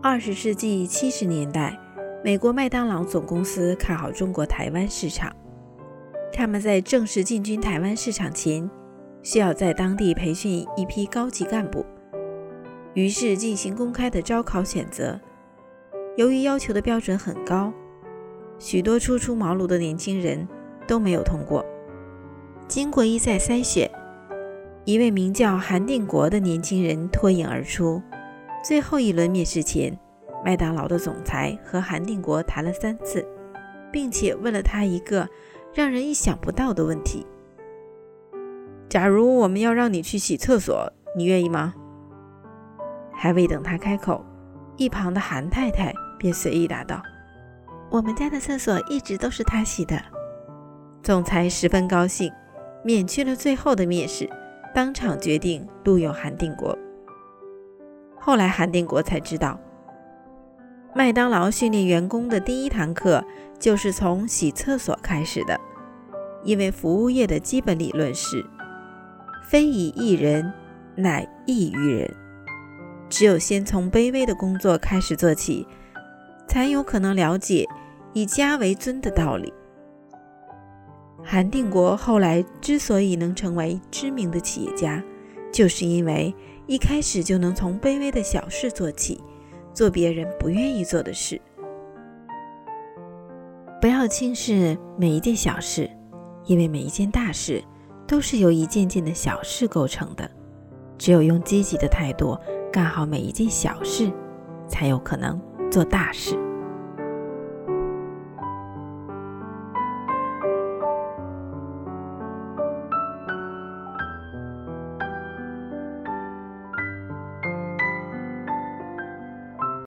二十世纪七十年代，美国麦当劳总公司看好中国台湾市场，他们在正式进军台湾市场前，需要在当地培训一批高级干部，于是进行公开的招考选择。由于要求的标准很高，许多初出茅庐的年轻人都没有通过。经过一再筛选，一位名叫韩定国的年轻人脱颖而出。最后一轮面试前，麦当劳的总裁和韩定国谈了三次，并且问了他一个让人意想不到的问题：“假如我们要让你去洗厕所，你愿意吗？”还未等他开口，一旁的韩太太便随意答道：“我们家的厕所一直都是他洗的。”总裁十分高兴，免去了最后的面试，当场决定录用韩定国。后来，韩定国才知道，麦当劳训练员工的第一堂课就是从洗厕所开始的。因为服务业的基本理论是“非以一人，乃异于人”，只有先从卑微的工作开始做起，才有可能了解以家为尊的道理。韩定国后来之所以能成为知名的企业家，就是因为。一开始就能从卑微的小事做起，做别人不愿意做的事。不要轻视每一件小事，因为每一件大事都是由一件件的小事构成的。只有用积极的态度干好每一件小事，才有可能做大事。